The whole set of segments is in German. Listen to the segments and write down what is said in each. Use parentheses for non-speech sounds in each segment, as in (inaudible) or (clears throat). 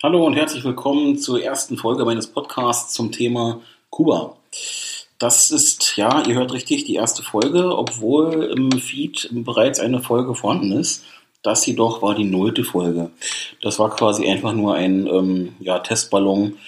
Hallo und herzlich willkommen zur ersten Folge meines Podcasts zum Thema Kuba. Das ist, ja, ihr hört richtig, die erste Folge, obwohl im Feed bereits eine Folge vorhanden ist. Das jedoch war die nullte Folge. Das war quasi einfach nur ein ähm, ja, Testballon.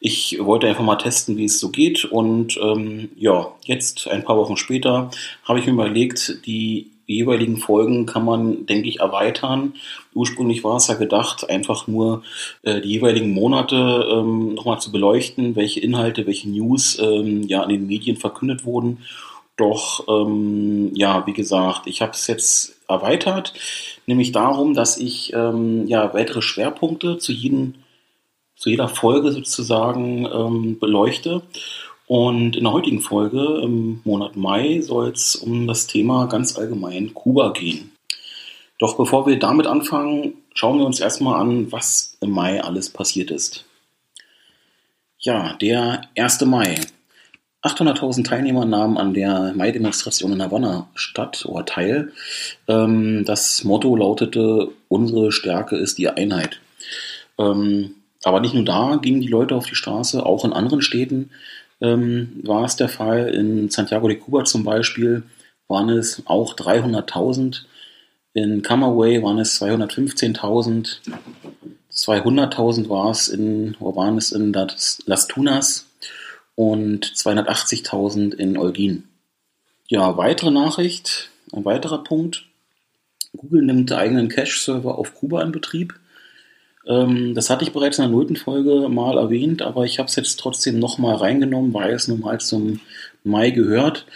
Ich wollte einfach mal testen, wie es so geht. Und ähm, ja, jetzt, ein paar Wochen später, habe ich mir überlegt, die jeweiligen Folgen kann man, denke ich, erweitern. Ursprünglich war es ja gedacht, einfach nur äh, die jeweiligen Monate ähm, nochmal zu beleuchten, welche Inhalte, welche News ähm, ja in den Medien verkündet wurden. Doch, ähm, ja, wie gesagt, ich habe es jetzt erweitert, nämlich darum, dass ich ähm, ja weitere Schwerpunkte zu, jeden, zu jeder Folge sozusagen ähm, beleuchte. Und in der heutigen Folge im Monat Mai soll es um das Thema ganz allgemein Kuba gehen. Doch bevor wir damit anfangen, schauen wir uns erstmal an, was im Mai alles passiert ist. Ja, der 1. Mai. 800.000 Teilnehmer nahmen an der Mai-Demonstration in Havanna statt oder teil. Ähm, das Motto lautete, unsere Stärke ist die Einheit. Ähm, aber nicht nur da gingen die Leute auf die Straße, auch in anderen Städten ähm, war es der Fall. In Santiago de Cuba zum Beispiel waren es auch 300.000. In Camagüey waren es 215.000. 200.000 war es in, wo waren es in Las Tunas und 280.000 in Olgin. Ja, weitere Nachricht, ein weiterer Punkt. Google nimmt eigenen Cache-Server auf Kuba in Betrieb. Ähm, das hatte ich bereits in der nullten Folge mal erwähnt, aber ich habe es jetzt trotzdem nochmal reingenommen, weil es nun mal zum Mai gehört.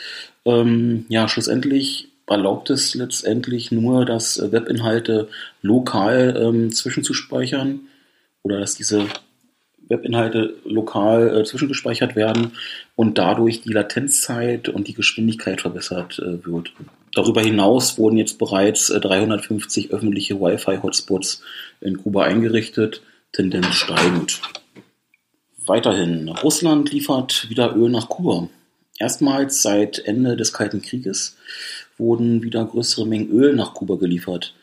Ähm, ja, schlussendlich erlaubt es letztendlich nur, dass Webinhalte lokal ähm, zwischenzuspeichern oder dass diese Webinhalte lokal äh, zwischengespeichert werden und dadurch die Latenzzeit und die Geschwindigkeit verbessert äh, wird. Darüber hinaus wurden jetzt bereits 350 äh, öffentliche Wi-Fi-Hotspots in Kuba eingerichtet, Tendenz steigend. Weiterhin, Russland liefert wieder Öl nach Kuba. Erstmals seit Ende des Kalten Krieges wurden wieder größere Mengen Öl nach Kuba geliefert.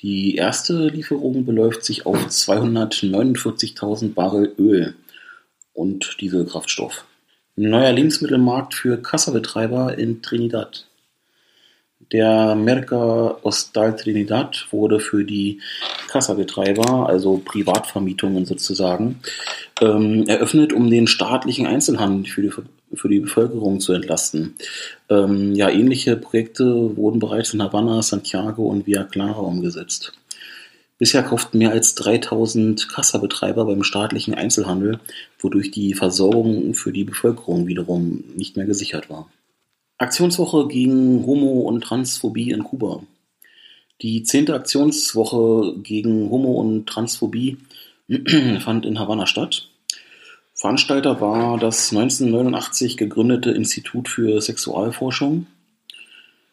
Die erste Lieferung beläuft sich auf 249.000 Barrel Öl und Dieselkraftstoff. Neuer Lebensmittelmarkt für Kassabetreiber in Trinidad. Der Merca Hostal Trinidad wurde für die Kassabetreiber, also Privatvermietungen sozusagen, ähm, eröffnet, um den staatlichen Einzelhandel für die, für die Bevölkerung zu entlasten. Ähm, ja, ähnliche Projekte wurden bereits in Havanna, Santiago und Villa Clara umgesetzt. Bisher kauften mehr als 3000 Kassabetreiber beim staatlichen Einzelhandel, wodurch die Versorgung für die Bevölkerung wiederum nicht mehr gesichert war. Aktionswoche gegen Homo- und Transphobie in Kuba. Die zehnte Aktionswoche gegen Homo- und Transphobie (clears throat) fand in Havanna statt. Veranstalter war das 1989 gegründete Institut für Sexualforschung.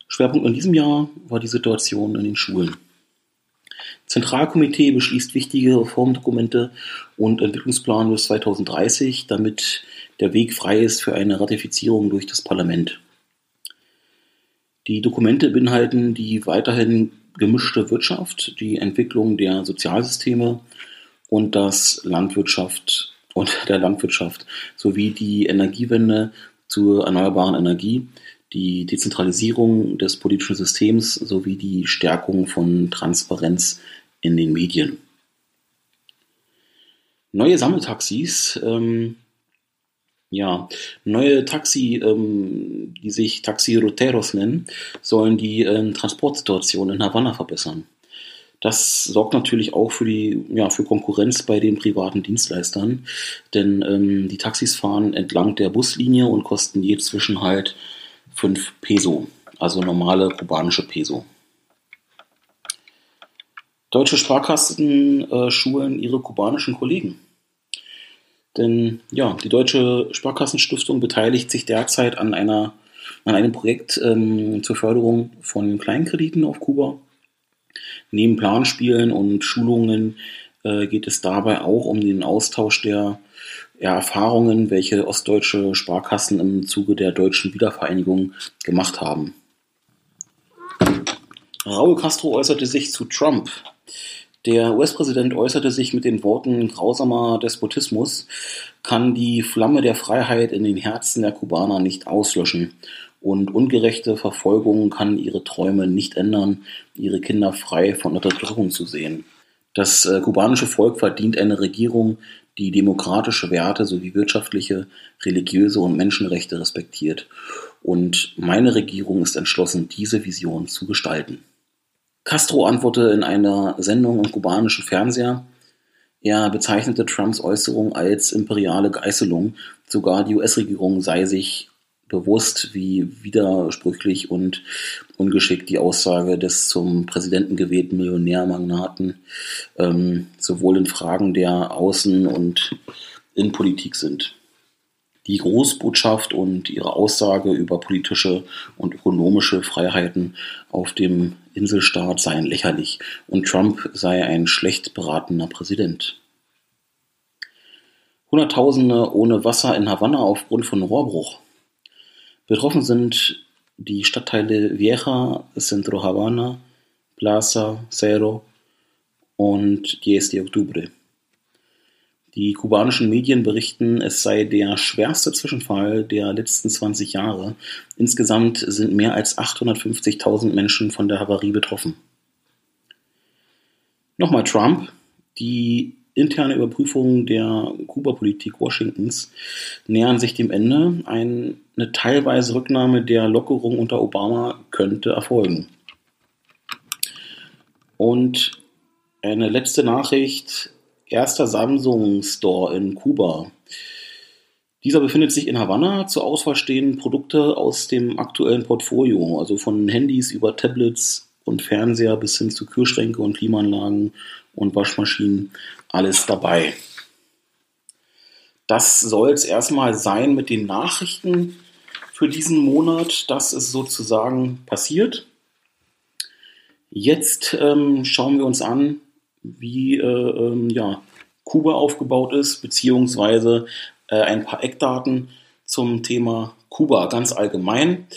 Schwerpunkt in diesem Jahr war die Situation in den Schulen. Zentralkomitee beschließt wichtige Reformdokumente und Entwicklungsplan bis 2030, damit der Weg frei ist für eine Ratifizierung durch das Parlament. Die Dokumente beinhalten die weiterhin gemischte Wirtschaft, die Entwicklung der Sozialsysteme und das Landwirtschaft (laughs) und der Landwirtschaft sowie die Energiewende zur erneuerbaren Energie, die Dezentralisierung des politischen Systems sowie die Stärkung von Transparenz in den Medien. Neue Sammeltaxis ähm, ja, neue Taxi, ähm, die sich Taxi Roteros nennen, sollen die äh, Transportsituation in Havanna verbessern. Das sorgt natürlich auch für die ja, für Konkurrenz bei den privaten Dienstleistern, denn ähm, die Taxis fahren entlang der Buslinie und kosten je zwischen halt 5 Peso, also normale kubanische Peso. Deutsche Sparkassen äh, schulen ihre kubanischen Kollegen. Denn ja, die Deutsche Sparkassenstiftung beteiligt sich derzeit an, einer, an einem Projekt ähm, zur Förderung von Kleinkrediten auf Kuba. Neben Planspielen und Schulungen äh, geht es dabei auch um den Austausch der ja, Erfahrungen, welche ostdeutsche Sparkassen im Zuge der deutschen Wiedervereinigung gemacht haben. Raúl Castro äußerte sich zu Trump. Der US-Präsident äußerte sich mit den Worten grausamer Despotismus kann die Flamme der Freiheit in den Herzen der Kubaner nicht auslöschen und ungerechte Verfolgung kann ihre Träume nicht ändern, ihre Kinder frei von Unterdrückung zu sehen. Das äh, kubanische Volk verdient eine Regierung, die demokratische Werte sowie wirtschaftliche, religiöse und Menschenrechte respektiert. Und meine Regierung ist entschlossen, diese Vision zu gestalten. Castro antwortete in einer Sendung im kubanischen Fernseher, er bezeichnete Trumps Äußerung als imperiale Geißelung. Sogar die US-Regierung sei sich bewusst, wie widersprüchlich und ungeschickt die Aussage des zum Präsidenten gewählten Millionärmagnaten ähm, sowohl in Fragen der Außen- und Innenpolitik sind. Die Großbotschaft und ihre Aussage über politische und ökonomische Freiheiten auf dem Inselstaat seien lächerlich und Trump sei ein schlecht beratener Präsident. Hunderttausende ohne Wasser in Havanna aufgrund von Rohrbruch. Betroffen sind die Stadtteile Vieja, Centro Havana, Plaza, Cerro und 10 de Octubre. Die kubanischen Medien berichten, es sei der schwerste Zwischenfall der letzten 20 Jahre. Insgesamt sind mehr als 850.000 Menschen von der Havarie betroffen. Nochmal Trump. Die interne Überprüfung der Kuba-Politik Washingtons nähern sich dem Ende. Eine teilweise Rücknahme der Lockerung unter Obama könnte erfolgen. Und eine letzte Nachricht erster Samsung-Store in Kuba. Dieser befindet sich in Havanna. Zur Auswahl stehen Produkte aus dem aktuellen Portfolio, also von Handys über Tablets und Fernseher bis hin zu Kühlschränke und Klimaanlagen und Waschmaschinen. Alles dabei. Das soll es erstmal sein mit den Nachrichten für diesen Monat. Das ist sozusagen passiert. Jetzt ähm, schauen wir uns an, wie äh, ähm, ja, Kuba aufgebaut ist, beziehungsweise äh, ein paar Eckdaten zum Thema Kuba ganz allgemein.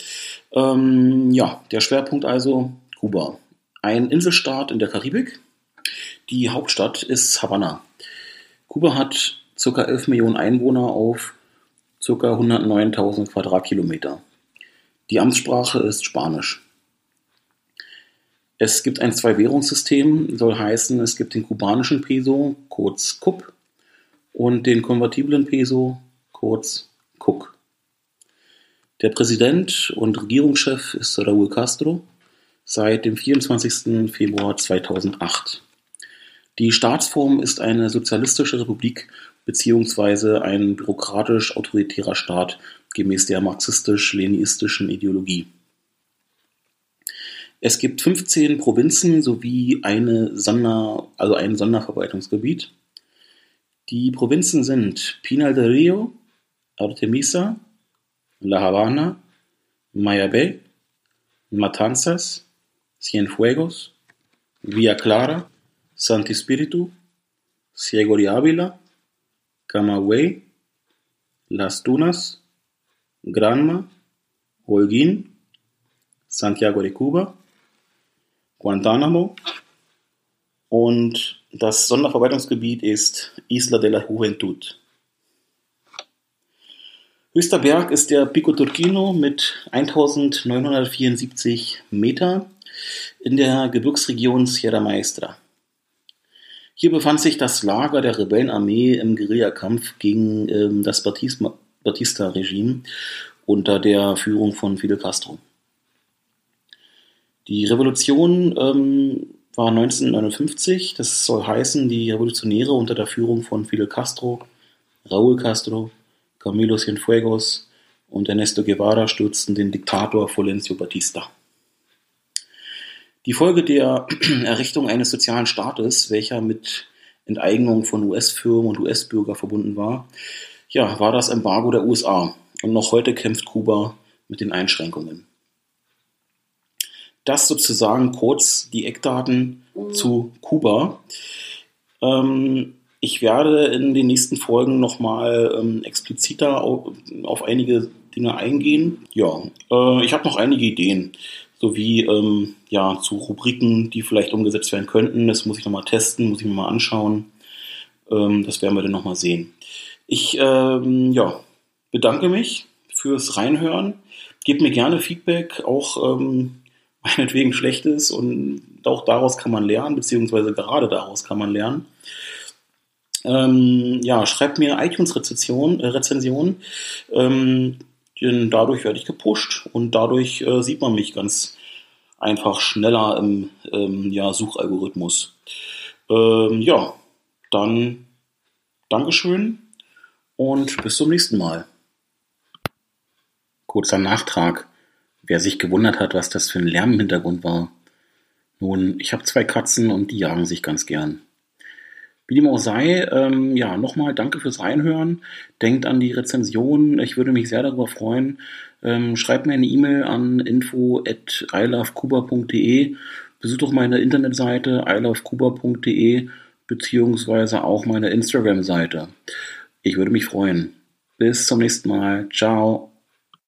Ähm, ja, der Schwerpunkt also Kuba. Ein Inselstaat in der Karibik. Die Hauptstadt ist Havanna. Kuba hat ca. 11 Millionen Einwohner auf ca. 109.000 Quadratkilometer. Die Amtssprache ist Spanisch. Es gibt ein Zwei-Währungssystem, soll heißen, es gibt den kubanischen Peso, kurz KUP, und den konvertiblen Peso, kurz KUK. Der Präsident und Regierungschef ist Raúl Castro seit dem 24. Februar 2008. Die Staatsform ist eine sozialistische Republik bzw. ein bürokratisch-autoritärer Staat gemäß der marxistisch-leninistischen Ideologie. Es gibt 15 Provinzen sowie eine Sonder, also ein Sonderverwaltungsgebiet. Die Provinzen sind Pinal del Rio, Artemisa, La Habana, Mayabé, Matanzas, Cienfuegos, Villa Clara, Santi Espíritu, Ciego de Ávila, Camagüey, Las Tunas, Granma, Holguín, Santiago de Cuba, Guantánamo und das Sonderverwaltungsgebiet ist Isla de la Juventud. Höchster Berg ist der Pico Turquino mit 1974 Meter in der Gebirgsregion Sierra Maestra. Hier befand sich das Lager der Rebellenarmee im Guerillakampf gegen ähm, das Batista-Regime unter der Führung von Fidel Castro. Die Revolution ähm, war 1959. Das soll heißen, die Revolutionäre unter der Führung von Fidel Castro, Raúl Castro, Camilo Cienfuegos und Ernesto Guevara stürzten den Diktator Fulgencio Batista. Die Folge der (clears throat) Errichtung eines sozialen Staates, welcher mit Enteignung von US-Firmen und US-Bürger verbunden war, ja, war das Embargo der USA. Und noch heute kämpft Kuba mit den Einschränkungen. Das sozusagen kurz die Eckdaten mhm. zu Kuba. Ähm, ich werde in den nächsten Folgen nochmal ähm, expliziter auf, auf, einige Dinge eingehen. Ja, äh, ich habe noch einige Ideen. sowie ähm, ja, zu Rubriken, die vielleicht umgesetzt werden könnten. Das muss ich nochmal testen, muss ich mir mal anschauen. Ähm, das werden wir dann nochmal sehen. Ich ähm, ja, bedanke mich fürs Reinhören. Gebt mir gerne Feedback, auch ähm, meinetwegen schlechtes und auch daraus kann man lernen, beziehungsweise gerade daraus kann man lernen. Ähm, ja, schreibt mir iTunes-Rezensionen, äh, Rezension, ähm, denn dadurch werde ich gepusht und dadurch äh, sieht man mich ganz einfach schneller im ähm, ja, Suchalgorithmus. Ähm, ja, dann Dankeschön und bis zum nächsten Mal. Kurzer Nachtrag. Wer sich gewundert hat, was das für ein Lärm im Hintergrund war. Nun, ich habe zwei Katzen und die jagen sich ganz gern. Wie dem auch sei, ähm, ja, nochmal danke fürs Reinhören. Denkt an die Rezension. Ich würde mich sehr darüber freuen. Ähm, schreibt mir eine E-Mail an info at ilovekuba.de. Besucht doch meine Internetseite ilovekuba.de beziehungsweise auch meine Instagram-Seite. Ich würde mich freuen. Bis zum nächsten Mal. Ciao.